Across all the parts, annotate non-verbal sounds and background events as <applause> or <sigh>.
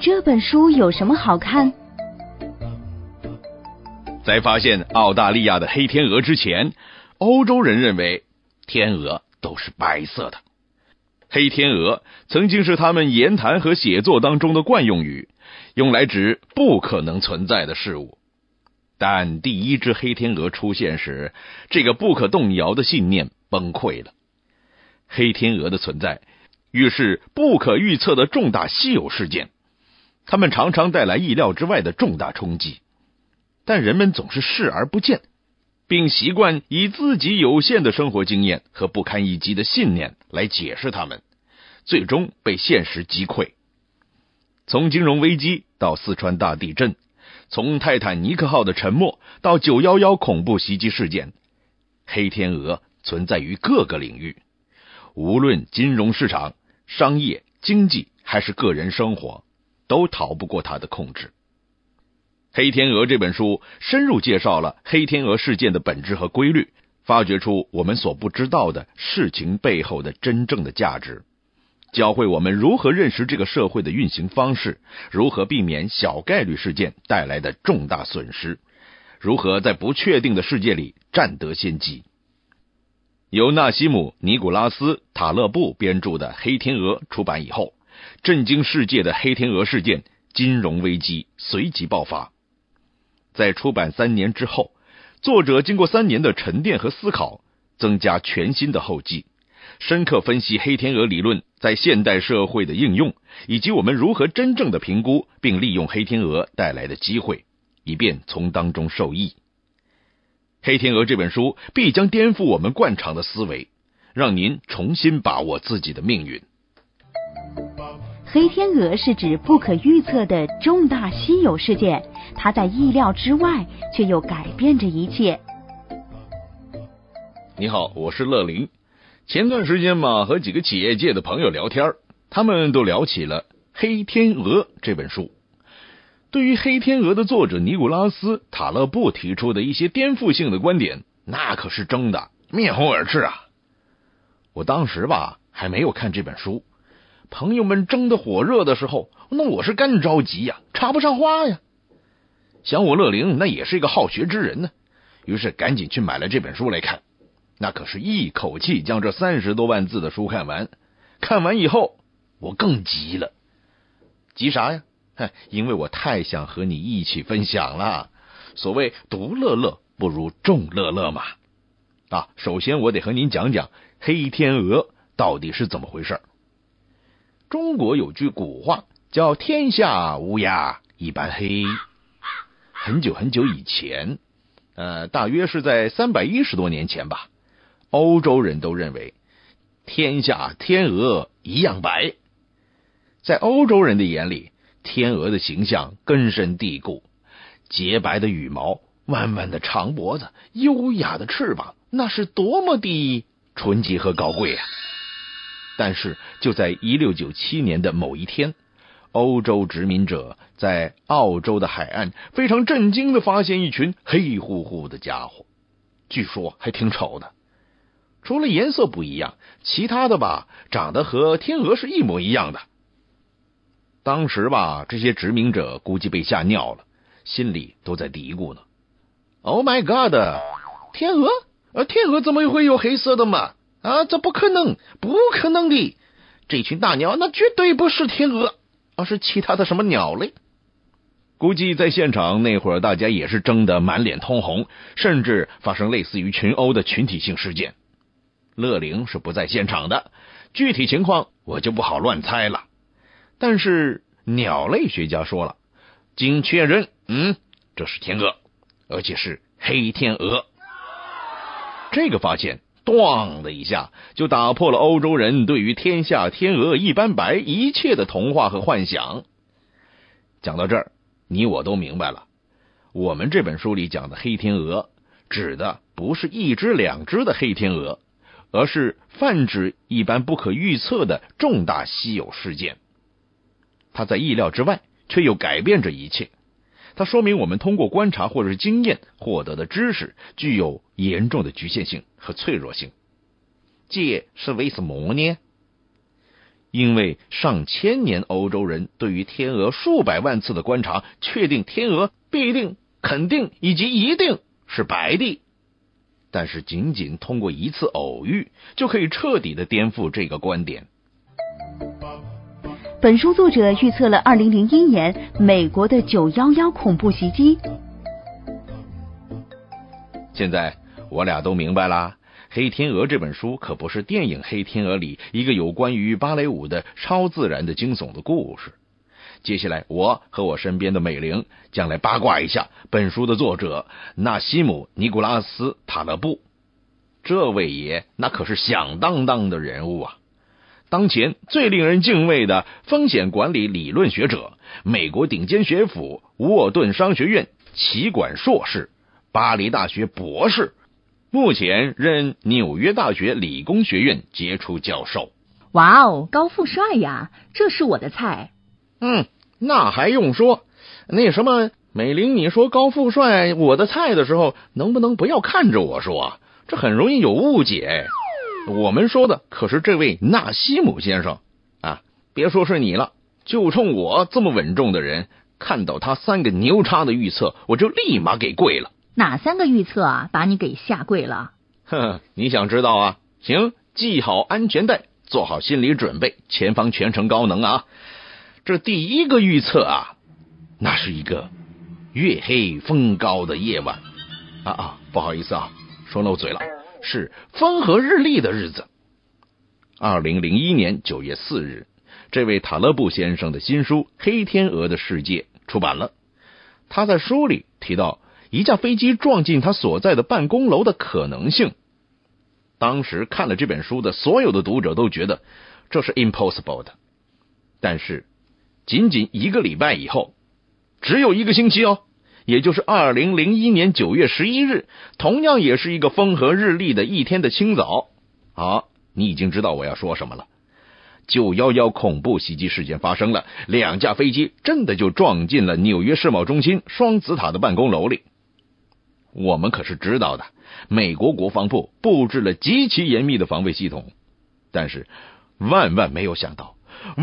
这本书有什么好看？在发现澳大利亚的黑天鹅之前，欧洲人认为天鹅都是白色的。黑天鹅曾经是他们言谈和写作当中的惯用语，用来指不可能存在的事物。但第一只黑天鹅出现时，这个不可动摇的信念崩溃了。黑天鹅的存在，预示不可预测的重大稀有事件，他们常常带来意料之外的重大冲击，但人们总是视而不见，并习惯以自己有限的生活经验和不堪一击的信念来解释他们，最终被现实击溃。从金融危机到四川大地震，从泰坦尼克号的沉没到九幺幺恐怖袭击事件，黑天鹅存在于各个领域。无论金融市场、商业、经济还是个人生活，都逃不过他的控制。《黑天鹅》这本书深入介绍了黑天鹅事件的本质和规律，发掘出我们所不知道的事情背后的真正的价值，教会我们如何认识这个社会的运行方式，如何避免小概率事件带来的重大损失，如何在不确定的世界里占得先机。由纳西姆·尼古拉斯·塔勒布编著的《黑天鹅》出版以后，震惊世界的黑天鹅事件金融危机随即爆发。在出版三年之后，作者经过三年的沉淀和思考，增加全新的后记，深刻分析黑天鹅理论在现代社会的应用，以及我们如何真正的评估并利用黑天鹅带来的机会，以便从当中受益。《黑天鹅》这本书必将颠覆我们惯常的思维，让您重新把握自己的命运。黑天鹅是指不可预测的重大稀有事件，它在意料之外，却又改变着一切。你好，我是乐林。前段时间嘛，和几个企业界的朋友聊天，他们都聊起了《黑天鹅》这本书。对于《黑天鹅》的作者尼古拉斯·塔勒布提出的一些颠覆性的观点，那可是争的面红耳赤啊！我当时吧还没有看这本书，朋友们争得火热的时候，那我是干着急呀，插不上话呀。想我乐灵那也是一个好学之人呢，于是赶紧去买了这本书来看。那可是一口气将这三十多万字的书看完。看完以后，我更急了，急啥呀？因为我太想和你一起分享了。所谓独乐乐不如众乐乐嘛。啊，首先我得和您讲讲黑天鹅到底是怎么回事。中国有句古话叫“天下乌鸦一般黑”。很久很久以前，呃，大约是在三百一十多年前吧，欧洲人都认为天下天鹅一样白。在欧洲人的眼里，天鹅的形象根深蒂固，洁白的羽毛，弯弯的长脖子，优雅的翅膀，那是多么的纯洁和高贵啊！但是就在一六九七年的某一天，欧洲殖民者在澳洲的海岸非常震惊的发现一群黑乎乎的家伙，据说还挺丑的，除了颜色不一样，其他的吧，长得和天鹅是一模一样的。当时吧，这些殖民者估计被吓尿了，心里都在嘀咕呢：“Oh my God，天鹅？呃，天鹅怎么会有黑色的嘛？啊，这不可能，不可能的！这群大鸟那绝对不是天鹅，而是其他的什么鸟类。”估计在现场那会儿，大家也是争得满脸通红，甚至发生类似于群殴的群体性事件。乐灵是不在现场的，具体情况我就不好乱猜了。但是鸟类学家说了，经确认，嗯，这是天鹅，而且是黑天鹅。这个发现，咣的一下就打破了欧洲人对于天下天鹅一般白一切的童话和幻想。讲到这儿，你我都明白了，我们这本书里讲的黑天鹅，指的不是一只两只的黑天鹅，而是泛指一般不可预测的重大稀有事件。它在意料之外，却又改变着一切。它说明我们通过观察或者是经验获得的知识具有严重的局限性和脆弱性。这是为什么呢？因为上千年欧洲人对于天鹅数百万次的观察，确定天鹅必定、肯定以及一定是白的。但是，仅仅通过一次偶遇，就可以彻底的颠覆这个观点。本书作者预测了二零零一年美国的九幺幺恐怖袭击。现在我俩都明白啦。《黑天鹅》这本书可不是电影《黑天鹅》里一个有关于芭蕾舞的超自然的惊悚的故事。接下来，我和我身边的美玲将来八卦一下本书的作者纳西姆·尼古拉斯·塔勒布。这位爷那可是响当当的人物啊！当前最令人敬畏的风险管理理论学者，美国顶尖学府沃顿商学院企管硕士，巴黎大学博士。目前任纽约大学理工学院杰出教授。哇哦，高富帅呀，这是我的菜。嗯，那还用说？那什么，美玲，你说高富帅我的菜的时候，能不能不要看着我说？这很容易有误解。我们说的可是这位纳西姆先生啊！别说是你了，就冲我这么稳重的人，看到他三个牛叉的预测，我就立马给跪了。哪三个预测啊，把你给下跪了？哼，你想知道啊？行，系好安全带，做好心理准备，前方全程高能啊！这第一个预测啊，那是一个月黑风高的夜晚啊啊！不好意思啊，说漏嘴了，是风和日丽的日子。二零零一年九月四日，这位塔勒布先生的新书《黑天鹅的世界》出版了。他在书里提到。一架飞机撞进他所在的办公楼的可能性，当时看了这本书的所有的读者都觉得这是 impossible 的。但是，仅仅一个礼拜以后，只有一个星期哦，也就是二零零一年九月十一日，同样也是一个风和日丽的一天的清早。好，你已经知道我要说什么了。九幺幺恐怖袭击事件发生了，两架飞机真的就撞进了纽约世贸中心双子塔的办公楼里。我们可是知道的，美国国防部布置了极其严密的防卫系统，但是万万没有想到，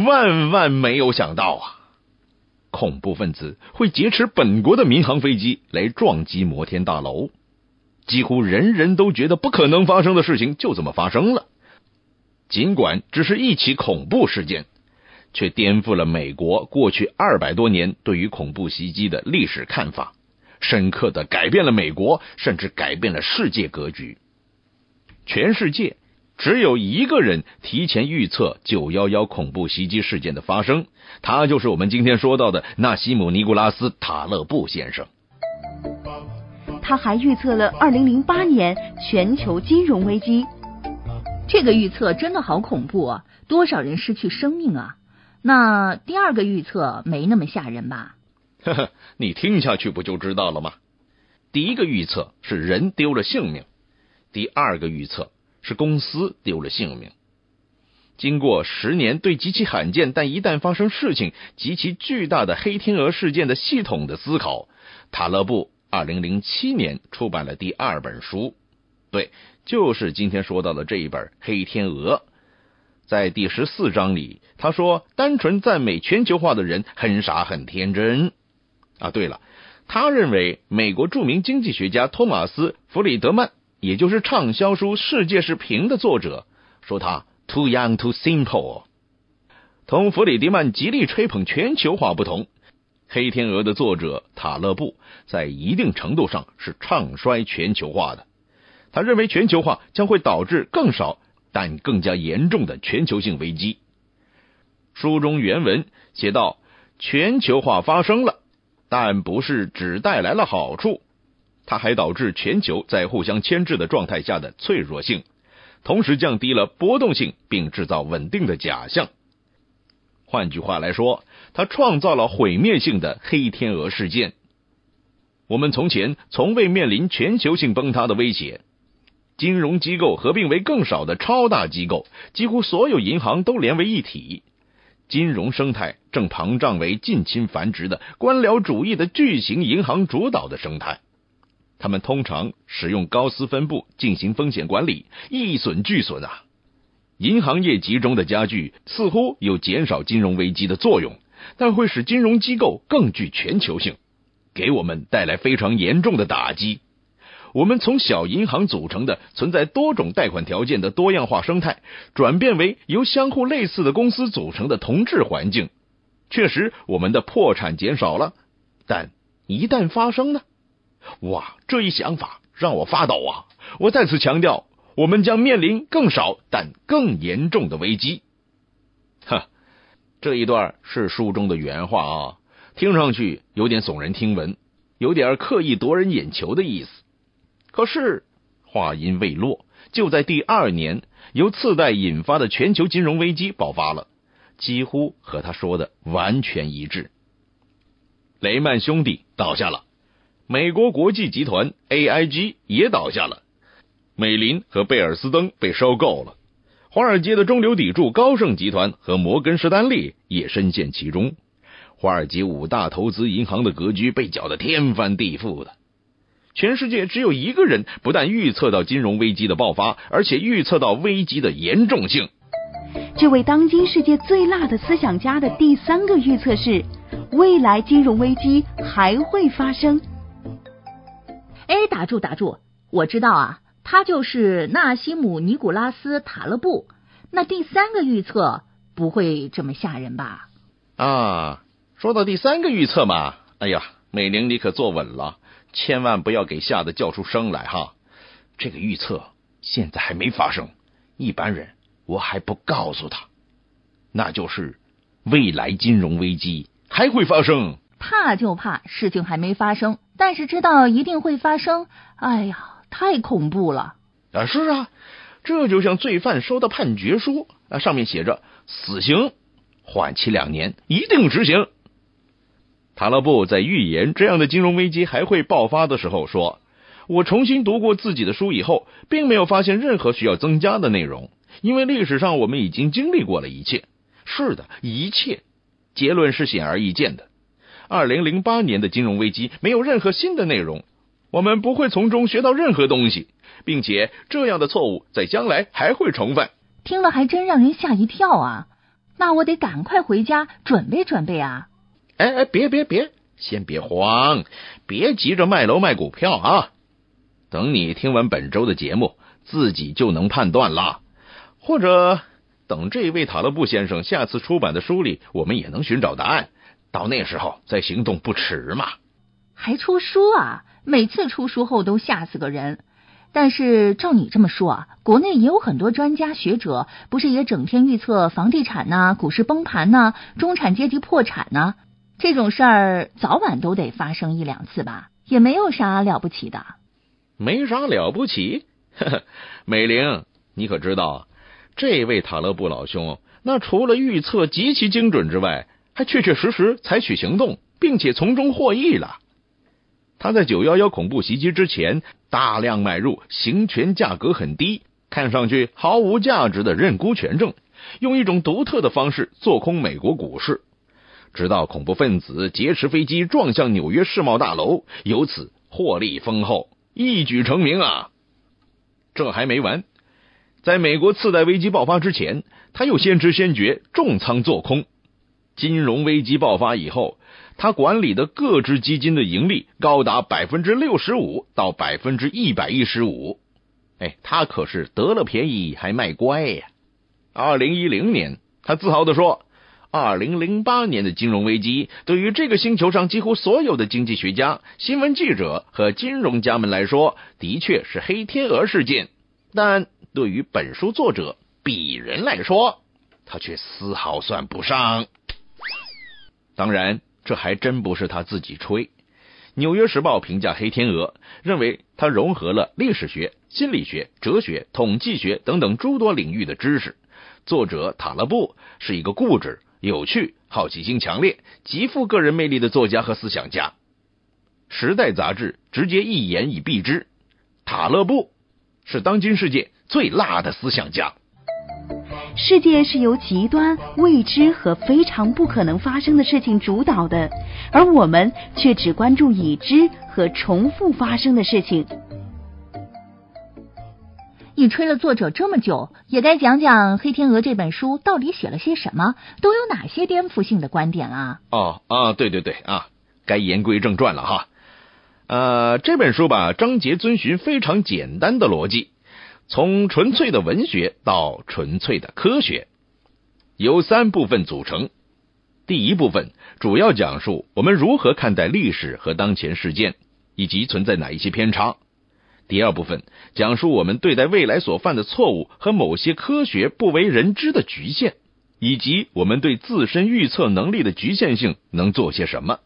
万万没有想到啊！恐怖分子会劫持本国的民航飞机来撞击摩天大楼，几乎人人都觉得不可能发生的事情就这么发生了。尽管只是一起恐怖事件，却颠覆了美国过去二百多年对于恐怖袭击的历史看法。深刻的改变了美国，甚至改变了世界格局。全世界只有一个人提前预测九幺幺恐怖袭击事件的发生，他就是我们今天说到的纳西姆·尼古拉斯·塔勒布先生。他还预测了二零零八年全球金融危机。这个预测真的好恐怖啊！多少人失去生命啊？那第二个预测没那么吓人吧？呵呵，你听下去不就知道了吗？第一个预测是人丢了性命，第二个预测是公司丢了性命。经过十年对极其罕见但一旦发生事情极其巨大的黑天鹅事件的系统的思考，塔勒布二零零七年出版了第二本书，对，就是今天说到的这一本《黑天鹅》。在第十四章里，他说：“单纯赞美全球化的人很傻很天真。”啊，对了，他认为美国著名经济学家托马斯·弗里德曼，也就是畅销书《世界是平》的作者，说他 too young too simple。同弗里迪曼极力吹捧全球化不同，《黑天鹅》的作者塔勒布在一定程度上是唱衰全球化的。他认为全球化将会导致更少但更加严重的全球性危机。书中原文写道：“全球化发生了。”但不是只带来了好处，它还导致全球在互相牵制的状态下的脆弱性，同时降低了波动性，并制造稳定的假象。换句话来说，它创造了毁灭性的黑天鹅事件。我们从前从未面临全球性崩塌的威胁，金融机构合并为更少的超大机构，几乎所有银行都连为一体。金融生态正膨胀为近亲繁殖的官僚主义的巨型银行主导的生态，他们通常使用高斯分布进行风险管理，一损俱损啊！银行业集中的加剧似乎有减少金融危机的作用，但会使金融机构更具全球性，给我们带来非常严重的打击。我们从小银行组成的、存在多种贷款条件的多样化生态，转变为由相互类似的公司组成的同质环境。确实，我们的破产减少了，但一旦发生呢？哇，这一想法让我发抖啊！我再次强调。我们将面临更少但更严重的危机。哈，这一段是书中的原话啊，听上去有点耸人听闻，有点刻意夺人眼球的意思。可是话音未落，就在第二年，由次贷引发的全球金融危机爆发了，几乎和他说的完全一致。雷曼兄弟倒下了，美国国际集团 AIG 也倒下了。美林和贝尔斯登被收购了，华尔街的中流砥柱高盛集团和摩根士丹利也深陷其中，华尔街五大投资银行的格局被搅得天翻地覆的。全世界只有一个人不但预测到金融危机的爆发，而且预测到危机的严重性。这位当今世界最辣的思想家的第三个预测是：未来金融危机还会发生。哎，打住打住，我知道啊。他就是纳西姆·尼古拉斯·塔勒布。那第三个预测不会这么吓人吧？啊，说到第三个预测嘛，哎呀，美玲你可坐稳了，千万不要给吓得叫出声来哈。这个预测现在还没发生，一般人我还不告诉他。那就是未来金融危机还会发生。怕就怕事情还没发生，但是知道一定会发生。哎呀。太恐怖了！啊，是啊，这就像罪犯收到判决书啊，上面写着死刑，缓期两年，一定执行。塔勒布在预言这样的金融危机还会爆发的时候说：“我重新读过自己的书以后，并没有发现任何需要增加的内容，因为历史上我们已经经历过了一切。是的，一切。结论是显而易见的。二零零八年的金融危机没有任何新的内容。”我们不会从中学到任何东西，并且这样的错误在将来还会重犯。听了还真让人吓一跳啊！那我得赶快回家准备准备啊！哎哎，别别别，先别慌，别急着卖楼卖股票啊！等你听完本周的节目，自己就能判断了。或者等这位塔勒布先生下次出版的书里，我们也能寻找答案。到那时候再行动不迟嘛。还出书啊？每次出书后都吓死个人，但是照你这么说啊，国内也有很多专家学者，不是也整天预测房地产呐、股市崩盘呐、中产阶级破产呐？这种事儿早晚都得发生一两次吧，也没有啥了不起的。没啥了不起，呵 <laughs> 呵美玲，你可知道，这位塔勒布老兄，那除了预测极其精准之外，还确确实实采取行动，并且从中获益了。他在九幺幺恐怖袭击之前，大量买入行权价格很低、看上去毫无价值的认沽权证，用一种独特的方式做空美国股市，直到恐怖分子劫持飞机撞向纽约世贸大楼，由此获利丰厚，一举成名啊！这还没完，在美国次贷危机爆发之前，他又先知先觉重仓做空。金融危机爆发以后。他管理的各支基金的盈利高达百分之六十五到百分之一百一十五，哎，他可是得了便宜还卖乖呀！二零一零年，他自豪的说：“二零零八年的金融危机对于这个星球上几乎所有的经济学家、新闻记者和金融家们来说，的确是黑天鹅事件，但对于本书作者鄙人来说，他却丝毫算不上。当然。”这还真不是他自己吹，《纽约时报》评价黑天鹅，认为它融合了历史学、心理学、哲学、统计学等等诸多领域的知识。作者塔勒布是一个固执、有趣、好奇心强烈、极富个人魅力的作家和思想家。《时代》杂志直接一言以蔽之：塔勒布是当今世界最辣的思想家。世界是由极端、未知和非常不可能发生的事情主导的，而我们却只关注已知和重复发生的事情。你吹了作者这么久，也该讲讲《黑天鹅》这本书到底写了些什么，都有哪些颠覆性的观点啊？哦啊，对对对啊，该言归正传了哈。呃，这本书吧，章节遵循非常简单的逻辑，从纯粹的文学到纯粹的科学，由三部分组成。第一部分主要讲述我们如何看待历史和当前事件，以及存在哪一些偏差。第二部分讲述我们对待未来所犯的错误和某些科学不为人知的局限，以及我们对自身预测能力的局限性能做些什么。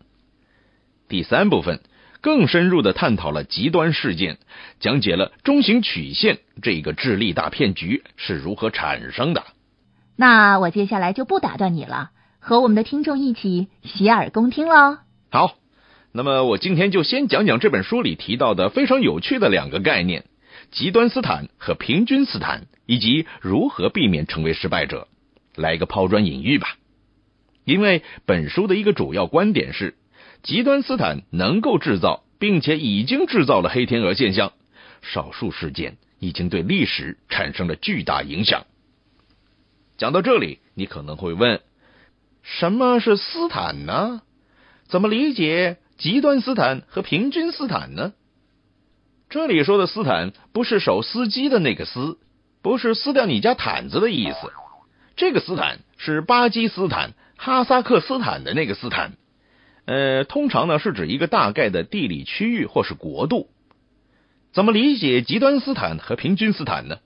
第三部分更深入的探讨了极端事件，讲解了中型曲线这个智力大骗局是如何产生的。那我接下来就不打断你了。和我们的听众一起洗耳恭听喽。好，那么我今天就先讲讲这本书里提到的非常有趣的两个概念：极端斯坦和平均斯坦，以及如何避免成为失败者。来个抛砖引玉吧。因为本书的一个主要观点是，极端斯坦能够制造，并且已经制造了黑天鹅现象，少数事件已经对历史产生了巨大影响。讲到这里，你可能会问。什么是斯坦呢？怎么理解极端斯坦和平均斯坦呢？这里说的斯坦不是手司机的那个撕，不是撕掉你家毯子的意思。这个斯坦是巴基斯坦、哈萨克斯坦的那个斯坦。呃，通常呢是指一个大概的地理区域或是国度。怎么理解极端斯坦和平均斯坦呢？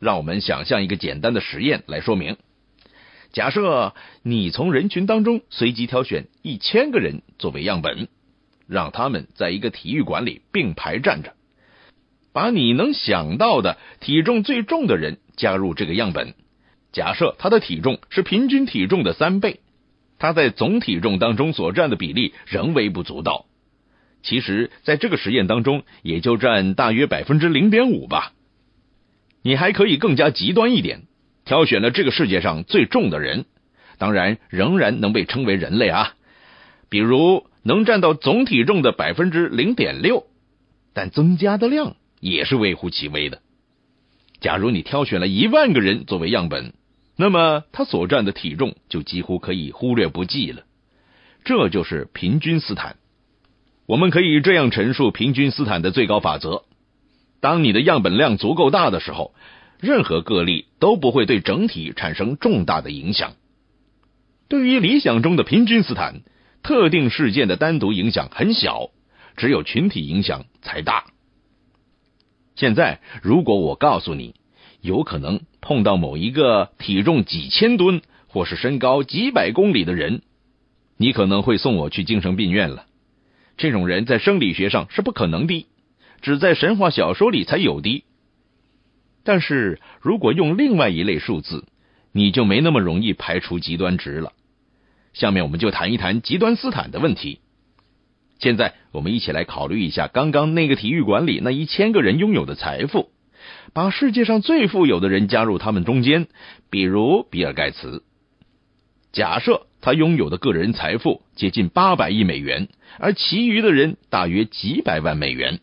让我们想象一个简单的实验来说明。假设你从人群当中随机挑选一千个人作为样本，让他们在一个体育馆里并排站着，把你能想到的体重最重的人加入这个样本。假设他的体重是平均体重的三倍，他在总体重当中所占的比例仍微不足道。其实，在这个实验当中，也就占大约百分之零点五吧。你还可以更加极端一点。挑选了这个世界上最重的人，当然仍然能被称为人类啊。比如能占到总体重的百分之零点六，但增加的量也是微乎其微的。假如你挑选了一万个人作为样本，那么他所占的体重就几乎可以忽略不计了。这就是平均斯坦。我们可以这样陈述平均斯坦的最高法则：当你的样本量足够大的时候。任何个例都不会对整体产生重大的影响。对于理想中的平均斯坦，特定事件的单独影响很小，只有群体影响才大。现在，如果我告诉你，有可能碰到某一个体重几千吨或是身高几百公里的人，你可能会送我去精神病院了。这种人在生理学上是不可能的，只在神话小说里才有的。但是如果用另外一类数字，你就没那么容易排除极端值了。下面我们就谈一谈极端斯坦的问题。现在我们一起来考虑一下刚刚那个体育馆里那一千个人拥有的财富，把世界上最富有的人加入他们中间，比如比尔盖茨。假设他拥有的个人财富接近八百亿美元，而其余的人大约几百万美元。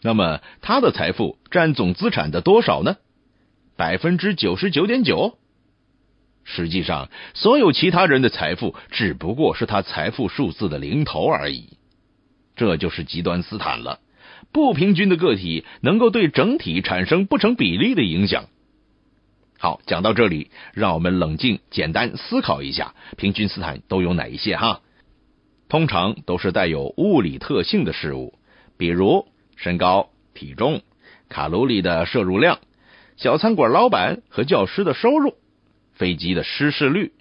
那么他的财富占总资产的多少呢？百分之九十九点九。实际上，所有其他人的财富只不过是他财富数字的零头而已。这就是极端斯坦了。不平均的个体能够对整体产生不成比例的影响。好，讲到这里，让我们冷静、简单思考一下，平均斯坦都有哪一些？哈，通常都是带有物理特性的事物，比如。身高、体重、卡路里的摄入量、小餐馆老板和教师的收入、飞机的失事率、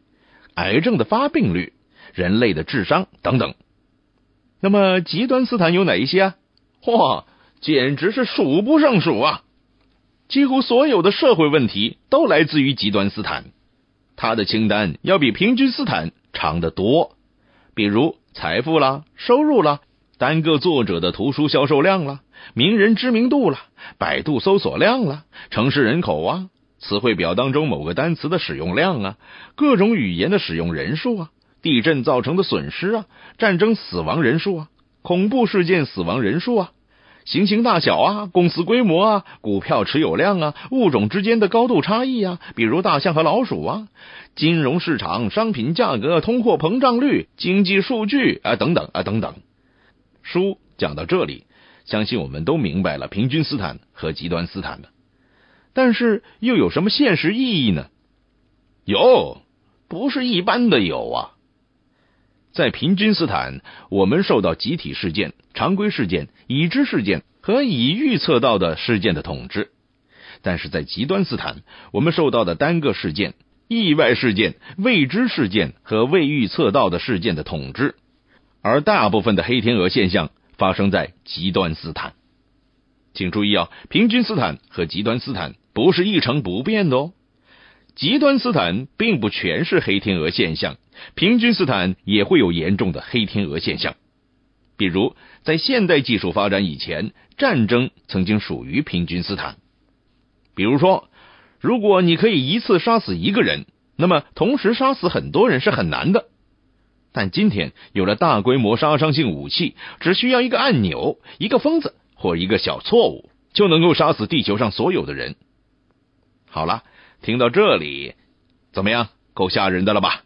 癌症的发病率、人类的智商等等。那么极端斯坦有哪一些啊？嚯，简直是数不胜数啊！几乎所有的社会问题都来自于极端斯坦，他的清单要比平均斯坦长得多。比如财富啦、收入啦、单个作者的图书销售量啦。名人知名度啦，百度搜索量啦，城市人口啊，词汇表当中某个单词的使用量啊，各种语言的使用人数啊，地震造成的损失啊，战争死亡人数啊，恐怖事件死亡人数啊，行星大小啊，公司规模啊，股票持有量啊，物种之间的高度差异啊，比如大象和老鼠啊，金融市场、商品价格、通货膨胀率、经济数据啊，等等啊，等等。书讲到这里，相信我们都明白了平均斯坦和极端斯坦的。但是又有什么现实意义呢？有，不是一般的有啊。在平均斯坦，我们受到集体事件、常规事件、已知事件和已预测到的事件的统治；但是在极端斯坦，我们受到的单个事件、意外事件、未知事件和未预测到的事件的统治。而大部分的黑天鹅现象发生在极端斯坦。请注意啊，平均斯坦和极端斯坦不是一成不变的哦。极端斯坦并不全是黑天鹅现象，平均斯坦也会有严重的黑天鹅现象。比如，在现代技术发展以前，战争曾经属于平均斯坦。比如说，如果你可以一次杀死一个人，那么同时杀死很多人是很难的。但今天有了大规模杀伤性武器，只需要一个按钮、一个疯子或一个小错误，就能够杀死地球上所有的人。好了。听到这里，怎么样？够吓人的了吧？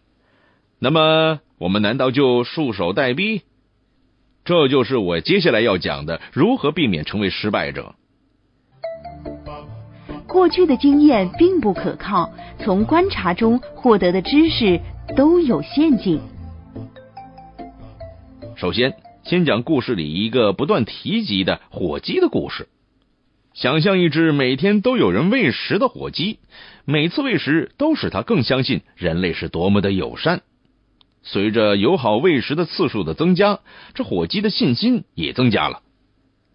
那么我们难道就束手待毙？这就是我接下来要讲的：如何避免成为失败者。过去的经验并不可靠，从观察中获得的知识都有陷阱。首先，先讲故事里一个不断提及的火鸡的故事。想象一只每天都有人喂食的火鸡，每次喂食都使它更相信人类是多么的友善。随着友好喂食的次数的增加，这火鸡的信心也增加了。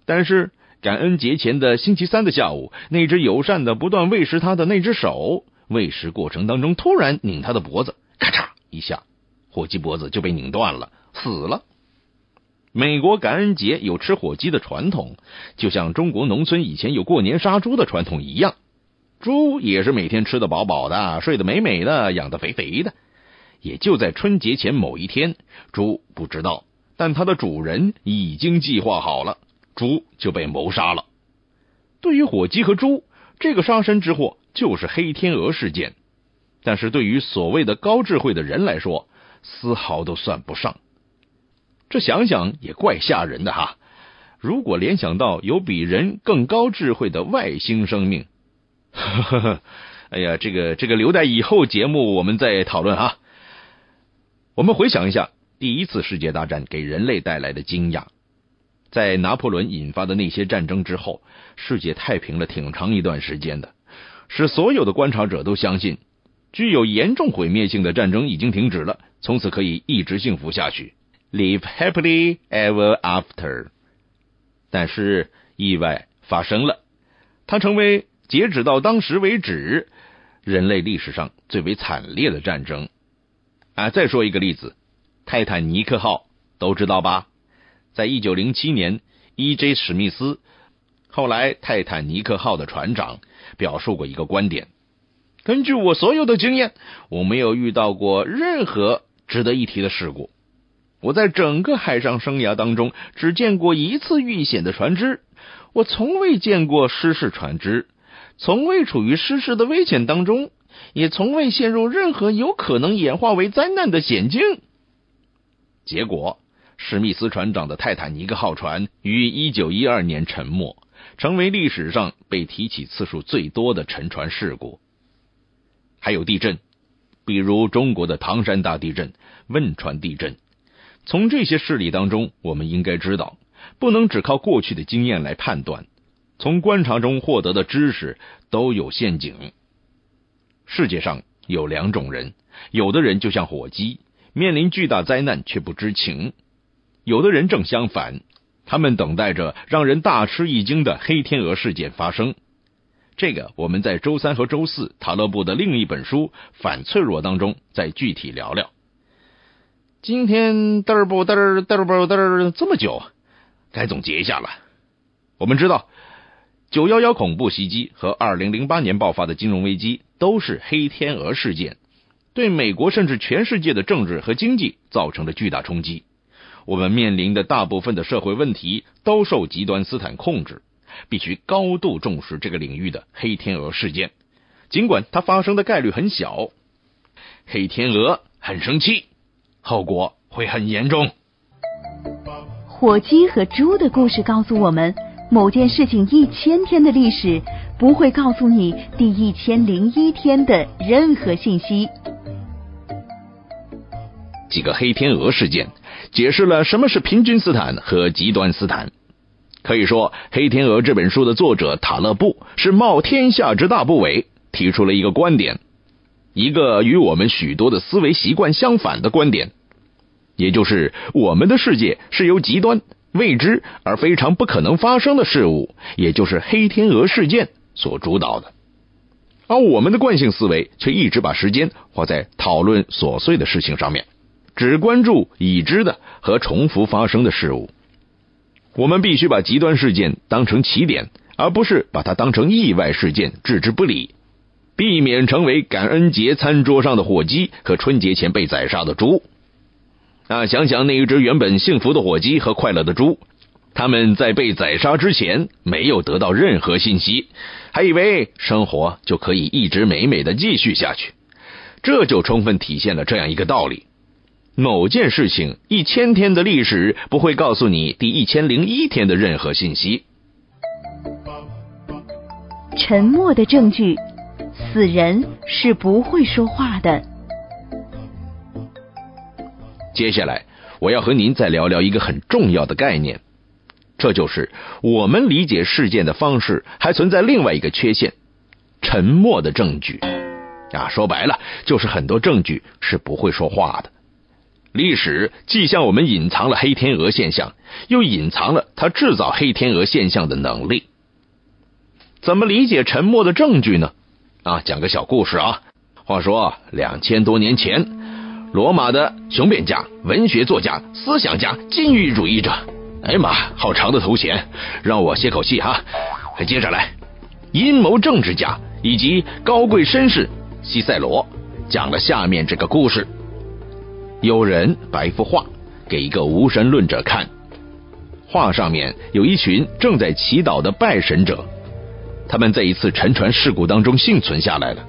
但是感恩节前的星期三的下午，那只友善的不断喂食它的那只手，喂食过程当中突然拧它的脖子，咔嚓一下，火鸡脖子就被拧断了，死了。美国感恩节有吃火鸡的传统，就像中国农村以前有过年杀猪的传统一样。猪也是每天吃得饱饱的，睡得美美的，养得肥肥的。也就在春节前某一天，猪不知道，但它的主人已经计划好了，猪就被谋杀了。对于火鸡和猪，这个杀身之祸就是黑天鹅事件，但是对于所谓的高智慧的人来说，丝毫都算不上。这想想也怪吓人的哈！如果联想到有比人更高智慧的外星生命，呵呵呵，哎呀，这个这个留待以后节目我们再讨论哈。我们回想一下第一次世界大战给人类带来的惊讶，在拿破仑引发的那些战争之后，世界太平了挺长一段时间的，使所有的观察者都相信，具有严重毁灭性的战争已经停止了，从此可以一直幸福下去。Live happily ever after，但是意外发生了，它成为截止到当时为止人类历史上最为惨烈的战争。啊，再说一个例子，泰坦尼克号都知道吧？在一九零七年，E.J. 史密斯，后来泰坦尼克号的船长，表述过一个观点：根据我所有的经验，我没有遇到过任何值得一提的事故。我在整个海上生涯当中，只见过一次遇险的船只。我从未见过失事船只，从未处于失事的危险当中，也从未陷入任何有可能演化为灾难的险境。结果，史密斯船长的泰坦尼克号船于一九一二年沉没，成为历史上被提起次数最多的沉船事故。还有地震，比如中国的唐山大地震、汶川地震。从这些事例当中，我们应该知道，不能只靠过去的经验来判断，从观察中获得的知识都有陷阱。世界上有两种人，有的人就像火鸡，面临巨大灾难却不知情；有的人正相反，他们等待着让人大吃一惊的黑天鹅事件发生。这个我们在周三和周四塔勒布的另一本书《反脆弱》当中再具体聊聊。今天嘚儿不嘚儿嘚儿不嘚儿这么久，该总结一下了。我们知道，九幺幺恐怖袭击和二零零八年爆发的金融危机都是黑天鹅事件，对美国甚至全世界的政治和经济造成了巨大冲击。我们面临的大部分的社会问题都受极端斯坦控制，必须高度重视这个领域的黑天鹅事件，尽管它发生的概率很小。黑天鹅很生气，后果会很严重。火鸡和猪的故事告诉我们，某件事情一千天的历史不会告诉你第一千零一天的任何信息。几个黑天鹅事件解释了什么是平均斯坦和极端斯坦。可以说，《黑天鹅》这本书的作者塔勒布是冒天下之大不韪，提出了一个观点，一个与我们许多的思维习惯相反的观点，也就是我们的世界是由极端、未知而非常不可能发生的事物，也就是黑天鹅事件所主导的，而我们的惯性思维却一直把时间花在讨论琐碎的事情上面。只关注已知的和重复发生的事物。我们必须把极端事件当成起点，而不是把它当成意外事件置之不理，避免成为感恩节餐桌上的火鸡和春节前被宰杀的猪。啊，想想那一只原本幸福的火鸡和快乐的猪，他们在被宰杀之前没有得到任何信息，还以为生活就可以一直美美的继续下去，这就充分体现了这样一个道理。某件事情一千天的历史不会告诉你第一千零一天的任何信息。沉默的证据，死人是不会说话的。接下来我要和您再聊聊一个很重要的概念，这就是我们理解事件的方式还存在另外一个缺陷——沉默的证据。啊，说白了就是很多证据是不会说话的。历史既向我们隐藏了黑天鹅现象，又隐藏了它制造黑天鹅现象的能力。怎么理解沉默的证据呢？啊，讲个小故事啊。话说两千多年前，罗马的雄辩家、文学作家、思想家、禁欲主义者，哎呀妈，好长的头衔，让我歇口气哈。接着来，阴谋政治家以及高贵绅士西塞罗讲了下面这个故事。有人把一幅画给一个无神论者看，画上面有一群正在祈祷的拜神者，他们在一次沉船事故当中幸存下来了。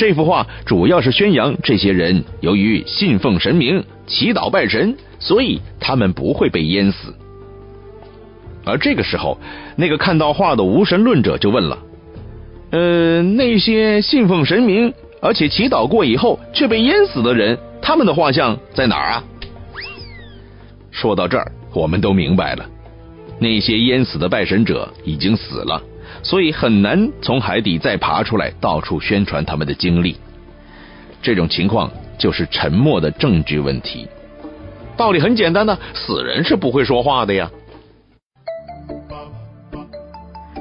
这幅画主要是宣扬这些人由于信奉神明、祈祷拜神，所以他们不会被淹死。而这个时候，那个看到画的无神论者就问了：“呃，那些信奉神明而且祈祷过以后却被淹死的人？”他们的画像在哪儿啊？说到这儿，我们都明白了，那些淹死的拜神者已经死了，所以很难从海底再爬出来，到处宣传他们的经历。这种情况就是沉默的证据问题。道理很简单呢，死人是不会说话的呀。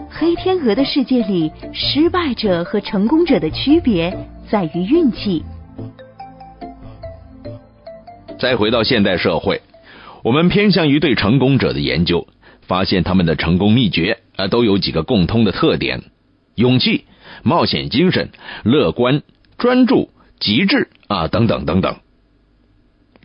黑天鹅的世界里，失败者和成功者的区别在于运气。再回到现代社会，我们偏向于对成功者的研究，发现他们的成功秘诀啊都有几个共通的特点：勇气、冒险精神、乐观、专注、极致啊等等等等。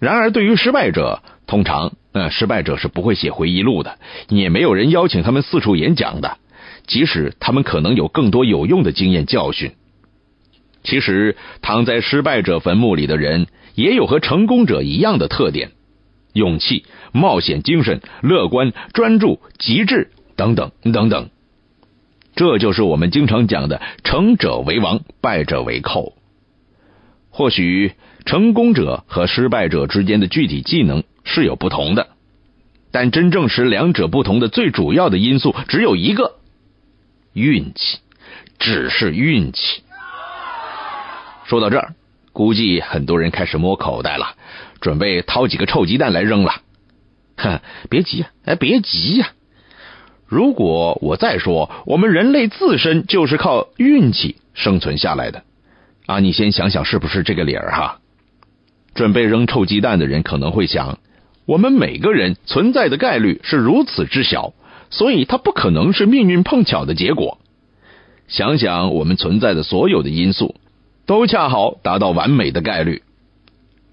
然而，对于失败者，通常呃失败者是不会写回忆录的，也没有人邀请他们四处演讲的，即使他们可能有更多有用的经验教训。其实，躺在失败者坟墓里的人。也有和成功者一样的特点：勇气、冒险精神、乐观、专注、极致等等等等。这就是我们经常讲的“成者为王，败者为寇”。或许成功者和失败者之间的具体技能是有不同的，但真正使两者不同的最主要的因素只有一个：运气，只是运气。说到这儿。估计很多人开始摸口袋了，准备掏几个臭鸡蛋来扔了。哼，<laughs> 别急呀，哎，别急呀！如果我再说，我们人类自身就是靠运气生存下来的，啊，你先想想是不是这个理儿哈？准备扔臭鸡蛋的人可能会想，我们每个人存在的概率是如此之小，所以它不可能是命运碰巧的结果。想想我们存在的所有的因素。都恰好达到完美的概率，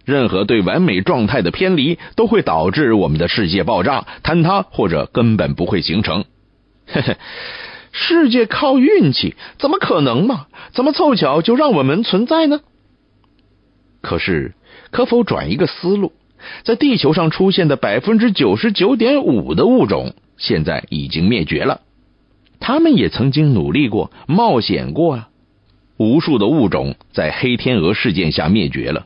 任何对完美状态的偏离都会导致我们的世界爆炸、坍塌，或者根本不会形成。<laughs> 嘿嘿，世界靠运气，怎么可能嘛？怎么凑巧就让我们存在呢？可是，可否转一个思路，在地球上出现的百分之九十九点五的物种，现在已经灭绝了。他们也曾经努力过、冒险过啊！无数的物种在黑天鹅事件下灭绝了。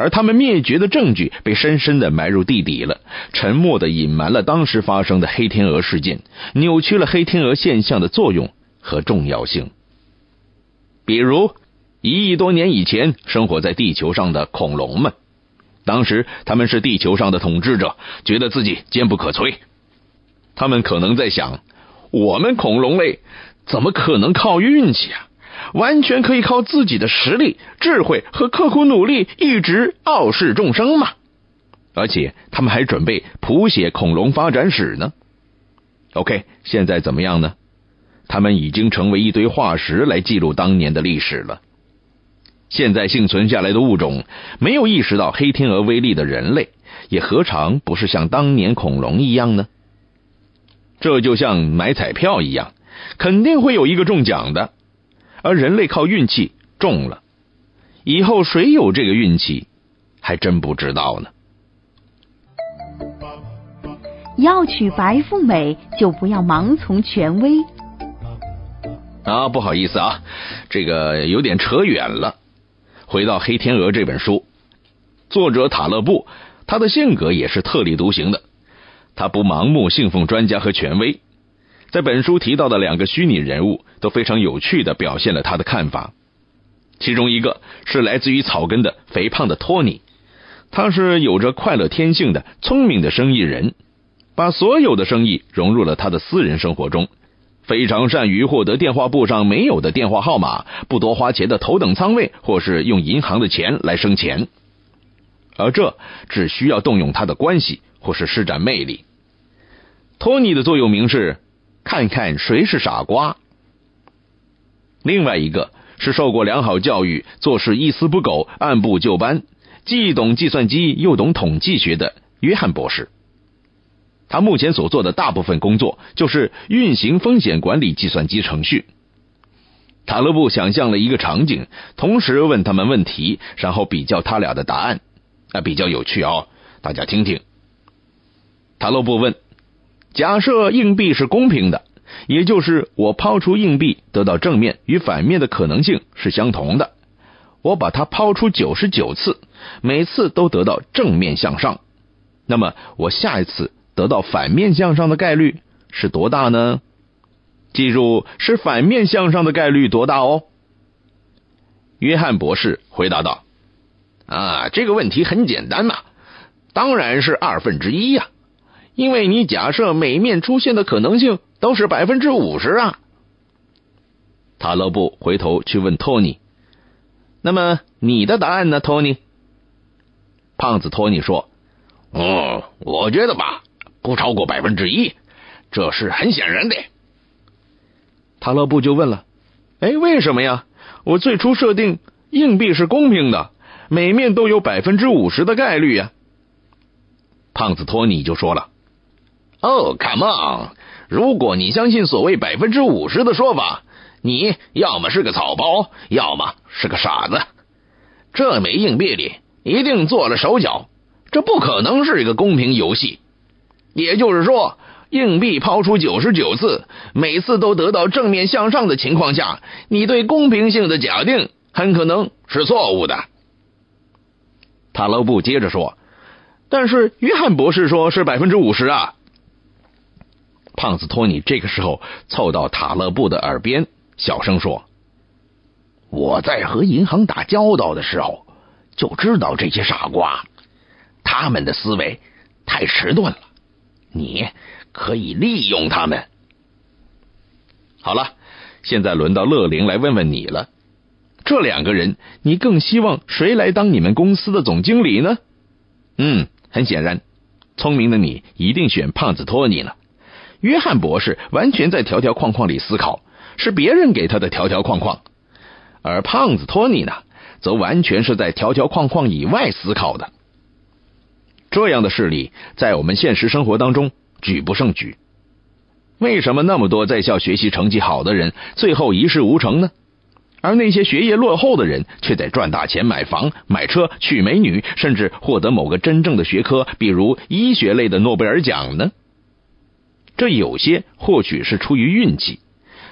而他们灭绝的证据被深深的埋入地底了，沉默的隐瞒了当时发生的黑天鹅事件，扭曲了黑天鹅现象的作用和重要性。比如，一亿多年以前生活在地球上的恐龙们，当时他们是地球上的统治者，觉得自己坚不可摧。他们可能在想：我们恐龙类怎么可能靠运气啊？完全可以靠自己的实力、智慧和刻苦努力一直傲视众生嘛！而且他们还准备谱写恐龙发展史呢。OK，现在怎么样呢？他们已经成为一堆化石来记录当年的历史了。现在幸存下来的物种，没有意识到黑天鹅威力的人类，也何尝不是像当年恐龙一样呢？这就像买彩票一样，肯定会有一个中奖的。而人类靠运气中了，以后谁有这个运气，还真不知道呢。要娶白富美，就不要盲从权威。啊，不好意思啊，这个有点扯远了。回到《黑天鹅》这本书，作者塔勒布，他的性格也是特立独行的，他不盲目信奉专家和权威。在本书提到的两个虚拟人物都非常有趣的表现了他的看法，其中一个是来自于草根的肥胖的托尼，他是有着快乐天性的聪明的生意人，把所有的生意融入了他的私人生活中，非常善于获得电话簿上没有的电话号码，不多花钱的头等舱位，或是用银行的钱来生钱，而这只需要动用他的关系或是施展魅力。托尼的座右铭是。看看谁是傻瓜。另外一个是受过良好教育、做事一丝不苟、按部就班，既懂计算机又懂统计学的约翰博士。他目前所做的大部分工作就是运行风险管理计算机程序。塔勒布想象了一个场景，同时问他们问题，然后比较他俩的答案，啊，比较有趣哦，大家听听。塔勒布问。假设硬币是公平的，也就是我抛出硬币得到正面与反面的可能性是相同的。我把它抛出九十九次，每次都得到正面向上。那么我下一次得到反面向上的概率是多大呢？记住，是反面向上的概率多大哦。约翰博士回答道：“啊，这个问题很简单嘛，当然是二分之一呀。”因为你假设每面出现的可能性都是百分之五十啊。塔勒布回头去问托尼：“那么你的答案呢，托尼？”胖子托尼说：“嗯，我觉得吧，不超过百分之一，这是很显然的。”塔勒布就问了：“哎，为什么呀？我最初设定硬币是公平的，每面都有百分之五十的概率呀。”胖子托尼就说了。哦，Come on！如果你相信所谓百分之五十的说法，你要么是个草包，要么是个傻子。这枚硬币里一定做了手脚，这不可能是一个公平游戏。也就是说，硬币抛出九十九次，每次都得到正面向上的情况下，你对公平性的假定很可能是错误的。塔勒布接着说：“但是约翰博士说是百分之五十啊。”胖子托尼这个时候凑到塔勒布的耳边，小声说：“我在和银行打交道的时候，就知道这些傻瓜，他们的思维太迟钝了。你可以利用他们。”好了，现在轮到乐灵来问问你了。这两个人，你更希望谁来当你们公司的总经理呢？嗯，很显然，聪明的你一定选胖子托尼了。约翰博士完全在条条框框里思考，是别人给他的条条框框；而胖子托尼呢，则完全是在条条框框以外思考的。这样的事例在我们现实生活当中举不胜举。为什么那么多在校学习成绩好的人最后一事无成呢？而那些学业落后的人却在赚大钱、买房、买车、娶美女，甚至获得某个真正的学科，比如医学类的诺贝尔奖呢？这有些或许是出于运气，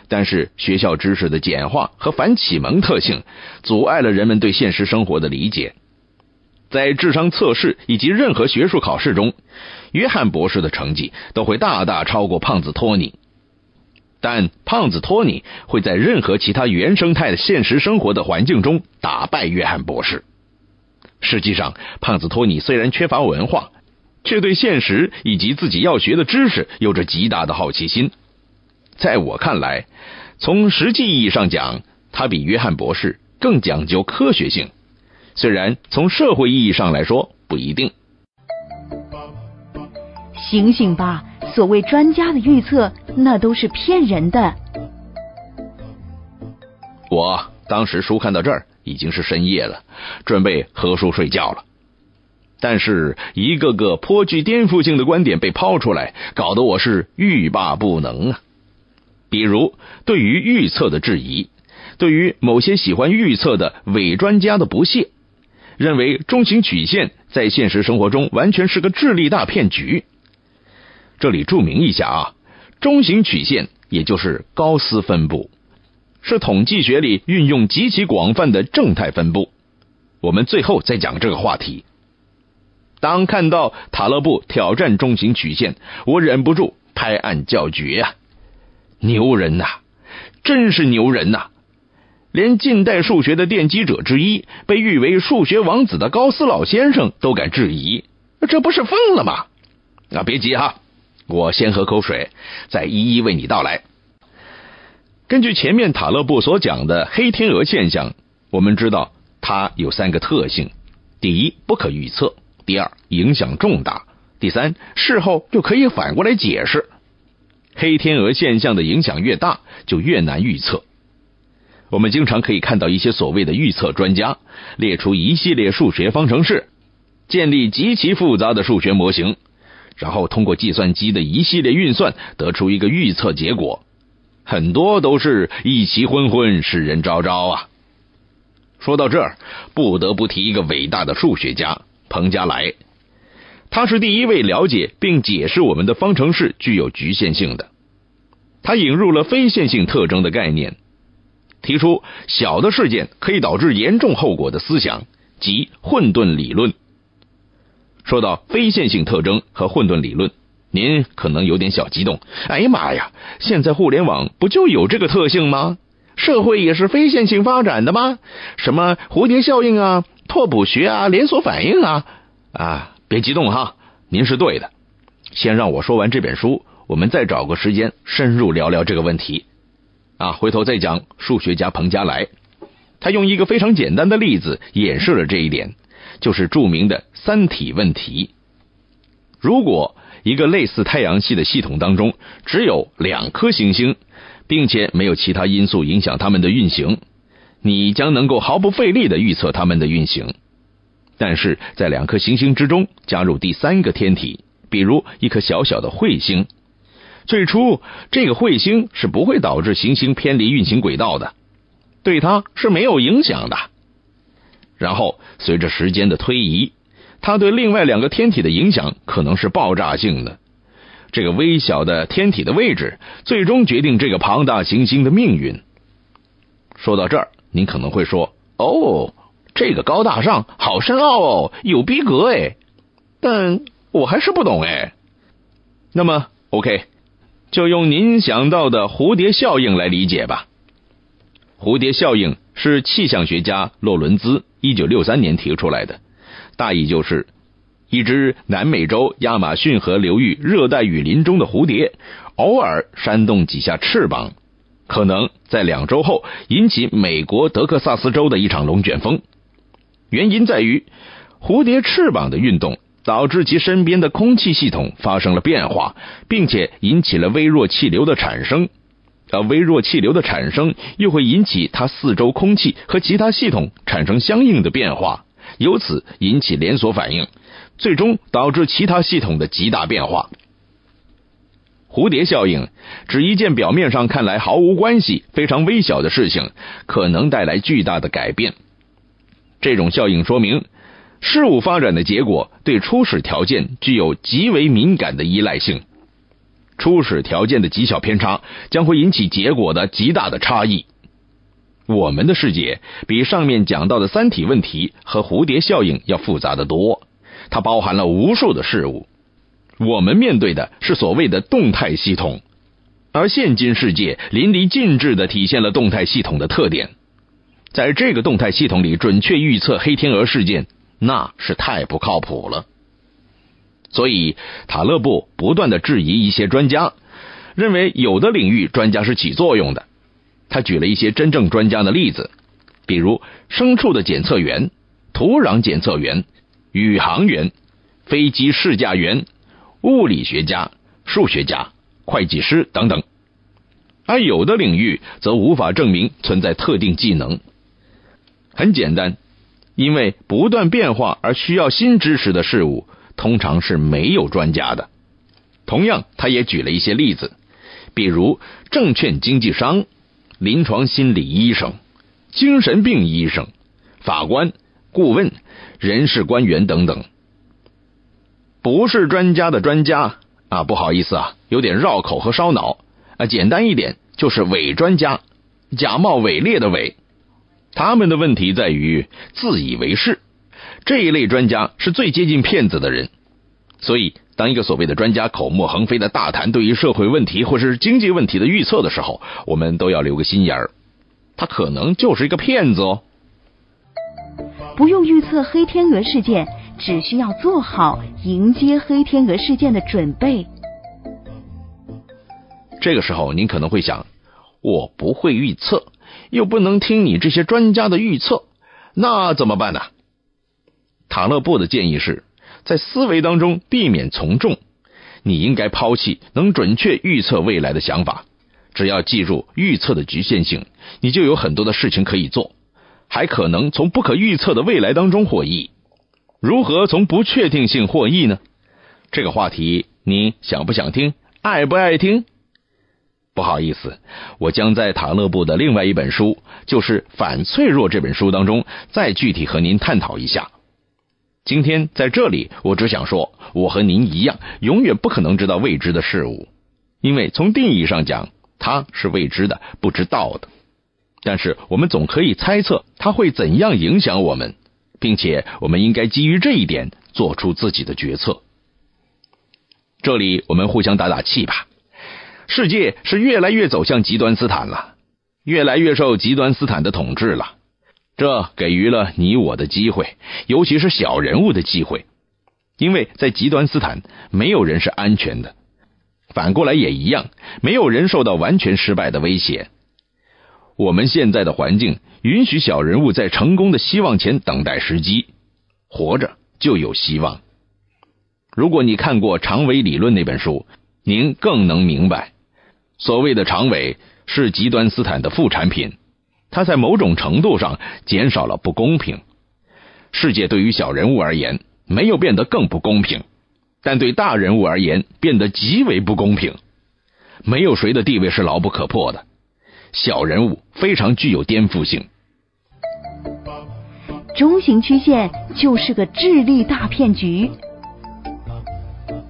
但是学校知识的简化和反启蒙特性，阻碍了人们对现实生活的理解。在智商测试以及任何学术考试中，约翰博士的成绩都会大大超过胖子托尼。但胖子托尼会在任何其他原生态的现实生活的环境中打败约翰博士。实际上，胖子托尼虽然缺乏文化，却对现实以及自己要学的知识有着极大的好奇心。在我看来，从实际意义上讲，他比约翰博士更讲究科学性。虽然从社会意义上来说不一定。醒醒吧！所谓专家的预测，那都是骗人的。我当时书看到这儿已经是深夜了，准备合书睡觉了。但是一个个颇具颠覆性的观点被抛出来，搞得我是欲罢不能啊！比如对于预测的质疑，对于某些喜欢预测的伪专家的不屑，认为中型曲线在现实生活中完全是个智力大骗局。这里注明一下啊，中型曲线也就是高斯分布，是统计学里运用极其广泛的正态分布。我们最后再讲这个话题。当看到塔勒布挑战中型曲线，我忍不住拍案叫绝啊！牛人呐，真是牛人呐！连近代数学的奠基者之一，被誉为数学王子的高斯老先生都敢质疑，这不是疯了吗？啊，别急哈。我先喝口水，再一一为你道来。根据前面塔勒布所讲的黑天鹅现象，我们知道它有三个特性：第一，不可预测；第二，影响重大；第三，事后就可以反过来解释。黑天鹅现象的影响越大，就越难预测。我们经常可以看到一些所谓的预测专家列出一系列数学方程式，建立极其复杂的数学模型。然后通过计算机的一系列运算得出一个预测结果，很多都是一旗昏昏，世人昭昭啊。说到这儿，不得不提一个伟大的数学家彭加莱，他是第一位了解并解释我们的方程式具有局限性的。他引入了非线性特征的概念，提出小的事件可以导致严重后果的思想，即混沌理论。说到非线性特征和混沌理论，您可能有点小激动。哎呀妈呀，现在互联网不就有这个特性吗？社会也是非线性发展的吗？什么蝴蝶效应啊、拓扑学啊、连锁反应啊？啊，别激动哈，您是对的。先让我说完这本书，我们再找个时间深入聊聊这个问题。啊，回头再讲数学家彭加莱，他用一个非常简单的例子演示了这一点。就是著名的三体问题。如果一个类似太阳系的系统当中只有两颗行星，并且没有其他因素影响它们的运行，你将能够毫不费力的预测它们的运行。但是在两颗行星之中加入第三个天体，比如一颗小小的彗星，最初这个彗星是不会导致行星偏离运行轨道的，对它是没有影响的。然后，随着时间的推移，它对另外两个天体的影响可能是爆炸性的。这个微小的天体的位置，最终决定这个庞大行星的命运。说到这儿，您可能会说：“哦，这个高大上，好深奥哦，有逼格哎。”但我还是不懂哎。那么，OK，就用您想到的蝴蝶效应来理解吧。蝴蝶效应是气象学家洛伦兹。一九六三年提出来的，大意就是：一只南美洲亚马逊河流域热带雨林中的蝴蝶，偶尔扇动几下翅膀，可能在两周后引起美国德克萨斯州的一场龙卷风。原因在于，蝴蝶翅膀的运动导致其身边的空气系统发生了变化，并且引起了微弱气流的产生。而微弱气流的产生又会引起它四周空气和其他系统产生相应的变化，由此引起连锁反应，最终导致其他系统的极大变化。蝴蝶效应指一件表面上看来毫无关系、非常微小的事情，可能带来巨大的改变。这种效应说明，事物发展的结果对初始条件具有极为敏感的依赖性。初始条件的极小偏差将会引起结果的极大的差异。我们的世界比上面讲到的三体问题和蝴蝶效应要复杂的多，它包含了无数的事物。我们面对的是所谓的动态系统，而现今世界淋漓尽致的体现了动态系统的特点。在这个动态系统里，准确预测黑天鹅事件，那是太不靠谱了。所以，塔勒布不断的质疑一些专家，认为有的领域专家是起作用的。他举了一些真正专家的例子，比如牲畜的检测员、土壤检测员、宇航员、飞机试驾员、物理学家、数学家、会计师等等。而有的领域则无法证明存在特定技能。很简单，因为不断变化而需要新知识的事物。通常是没有专家的。同样，他也举了一些例子，比如证券经纪商、临床心理医生、精神病医生、法官、顾问、人事官员等等。不是专家的专家啊，不好意思啊，有点绕口和烧脑啊。简单一点，就是伪专家，假冒伪劣的伪。他们的问题在于自以为是。这一类专家是最接近骗子的人，所以当一个所谓的专家口沫横飞的大谈对于社会问题或是经济问题的预测的时候，我们都要留个心眼儿，他可能就是一个骗子哦。不用预测黑天鹅事件，只需要做好迎接黑天鹅事件的准备。这个时候，您可能会想，我不会预测，又不能听你这些专家的预测，那怎么办呢？塔勒布的建议是，在思维当中避免从众，你应该抛弃能准确预测未来的想法。只要记住预测的局限性，你就有很多的事情可以做，还可能从不可预测的未来当中获益。如何从不确定性获益呢？这个话题你想不想听？爱不爱听？不好意思，我将在塔勒布的另外一本书，就是《反脆弱》这本书当中，再具体和您探讨一下。今天在这里，我只想说，我和您一样，永远不可能知道未知的事物，因为从定义上讲，它是未知的、不知道的。但是我们总可以猜测它会怎样影响我们，并且我们应该基于这一点做出自己的决策。这里我们互相打打气吧。世界是越来越走向极端斯坦了，越来越受极端斯坦的统治了。这给予了你我的机会，尤其是小人物的机会，因为在极端斯坦，没有人是安全的。反过来也一样，没有人受到完全失败的威胁。我们现在的环境允许小人物在成功的希望前等待时机，活着就有希望。如果你看过《长尾理论》那本书，您更能明白，所谓的长尾是极端斯坦的副产品。它在某种程度上减少了不公平。世界对于小人物而言没有变得更不公平，但对大人物而言变得极为不公平。没有谁的地位是牢不可破的，小人物非常具有颠覆性。中型曲线就是个智力大骗局。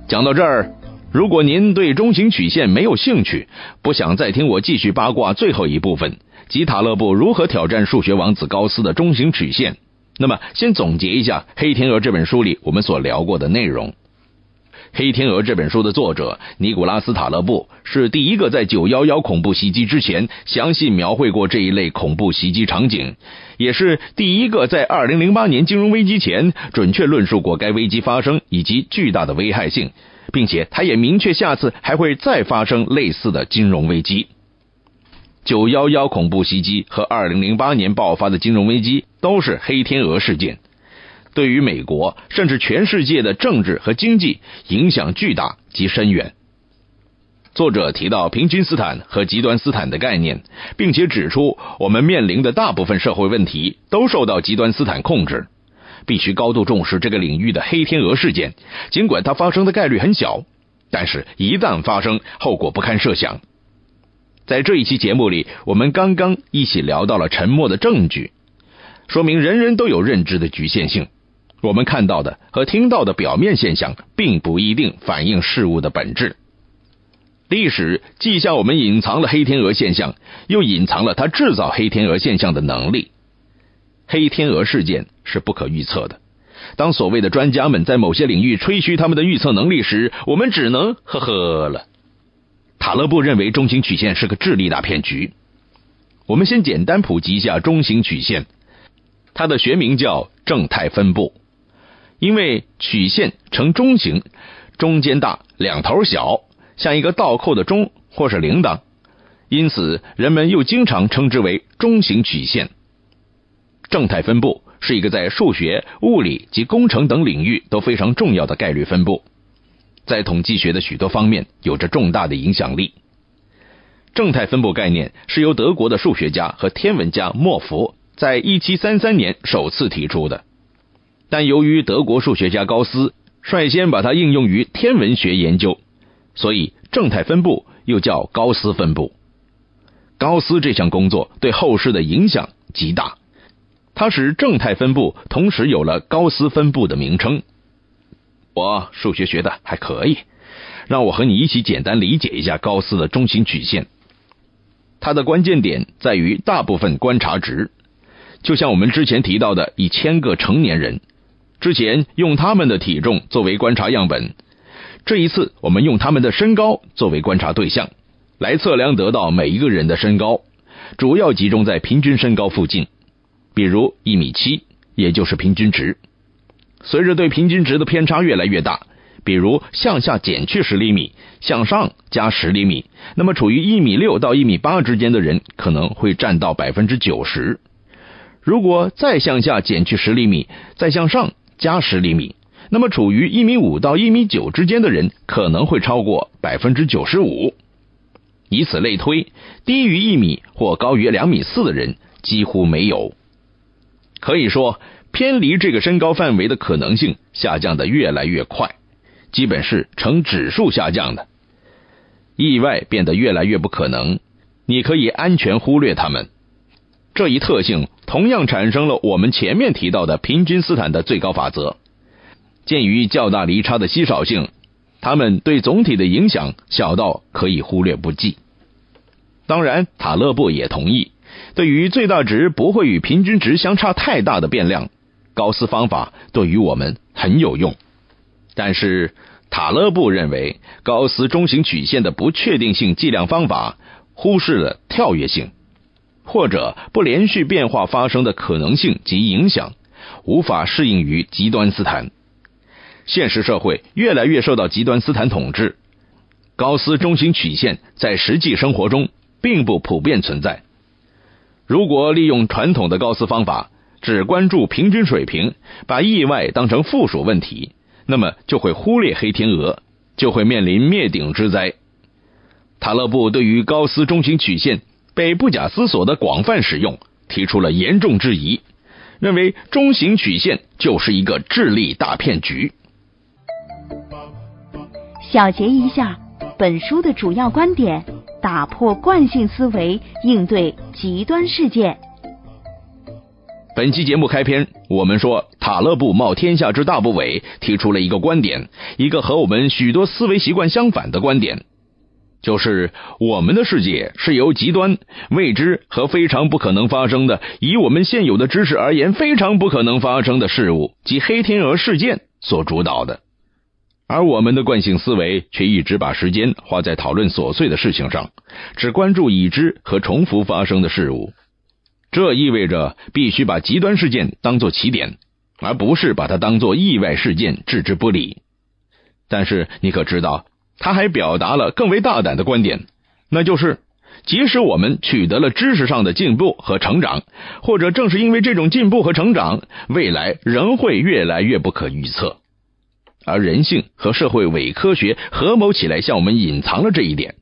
讲到这儿，如果您对中型曲线没有兴趣，不想再听我继续八卦最后一部分。吉塔勒布如何挑战数学王子高斯的中型曲线？那么，先总结一下《黑天鹅》这本书里我们所聊过的内容。《黑天鹅》这本书的作者尼古拉斯·塔勒布是第一个在九幺幺恐怖袭击之前详细描绘过这一类恐怖袭击场景，也是第一个在二零零八年金融危机前准确论述过该危机发生以及巨大的危害性，并且他也明确下次还会再发生类似的金融危机。九幺幺恐怖袭击和二零零八年爆发的金融危机都是黑天鹅事件，对于美国甚至全世界的政治和经济影响巨大及深远。作者提到平均斯坦和极端斯坦的概念，并且指出我们面临的大部分社会问题都受到极端斯坦控制，必须高度重视这个领域的黑天鹅事件。尽管它发生的概率很小，但是一旦发生，后果不堪设想。在这一期节目里，我们刚刚一起聊到了沉默的证据，说明人人都有认知的局限性。我们看到的和听到的表面现象，并不一定反映事物的本质。历史既向我们隐藏了黑天鹅现象，又隐藏了它制造黑天鹅现象的能力。黑天鹅事件是不可预测的。当所谓的专家们在某些领域吹嘘他们的预测能力时，我们只能呵呵了。塔勒布认为中型曲线是个智力大骗局。我们先简单普及一下中型曲线，它的学名叫正态分布，因为曲线呈中型，中间大，两头小。像一个倒扣的钟或是铃铛，因此人们又经常称之为中型曲线。正态分布是一个在数学、物理及工程等领域都非常重要的概率分布，在统计学的许多方面有着重大的影响力。正态分布概念是由德国的数学家和天文家莫福在1733年首次提出的，但由于德国数学家高斯率先把它应用于天文学研究。所以，正态分布又叫高斯分布。高斯这项工作对后世的影响极大，它使正态分布同时有了高斯分布的名称。我数学学的还可以，让我和你一起简单理解一下高斯的中心曲线。它的关键点在于大部分观察值，就像我们之前提到的一千个成年人，之前用他们的体重作为观察样本。这一次，我们用他们的身高作为观察对象，来测量得到每一个人的身高，主要集中在平均身高附近，比如一米七，也就是平均值。随着对平均值的偏差越来越大，比如向下减去十厘米，向上加十厘米，那么处于一米六到一米八之间的人可能会占到百分之九十。如果再向下减去十厘米，再向上加十厘米。那么，处于一米五到一米九之间的人可能会超过百分之九十五，以此类推，低于一米或高于两米四的人几乎没有。可以说，偏离这个身高范围的可能性下降的越来越快，基本是呈指数下降的。意外变得越来越不可能，你可以安全忽略它们。这一特性同样产生了我们前面提到的平均斯坦的最高法则。鉴于较大离差的稀少性，它们对总体的影响小到可以忽略不计。当然，塔勒布也同意，对于最大值不会与平均值相差太大的变量，高斯方法对于我们很有用。但是，塔勒布认为高斯中型曲线的不确定性计量方法忽视了跳跃性，或者不连续变化发生的可能性及影响，无法适应于极端斯坦。现实社会越来越受到极端斯坦统治，高斯中型曲线在实际生活中并不普遍存在。如果利用传统的高斯方法，只关注平均水平，把意外当成附属问题，那么就会忽略黑天鹅，就会面临灭顶之灾。塔勒布对于高斯中型曲线被不假思索的广泛使用提出了严重质疑，认为中型曲线就是一个智力大骗局。小结一下本书的主要观点：打破惯性思维，应对极端事件。本期节目开篇，我们说塔勒布冒天下之大不韪，提出了一个观点，一个和我们许多思维习惯相反的观点，就是我们的世界是由极端、未知和非常不可能发生的，以我们现有的知识而言，非常不可能发生的事物及黑天鹅事件所主导的。而我们的惯性思维却一直把时间花在讨论琐碎的事情上，只关注已知和重复发生的事物。这意味着必须把极端事件当作起点，而不是把它当作意外事件置之不理。但是你可知道，他还表达了更为大胆的观点那就是即使我们取得了知识上的进步和成长或者正是因为这种进步和成长未来仍会越来越不可预测。而人性和社会伪科学合谋起来向我们隐藏了这一点。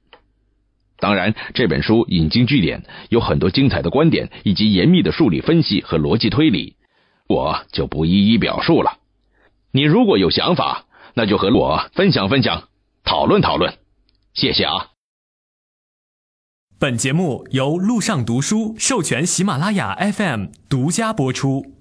当然这本书引经据典有很多精彩的观点以及严密的数理分析和逻辑推理。我就不一一表述了。你如果有想法那就和我分享分享。讨论讨论。谢谢啊。本节目由路上读书授权喜马拉雅 fm 独家播出。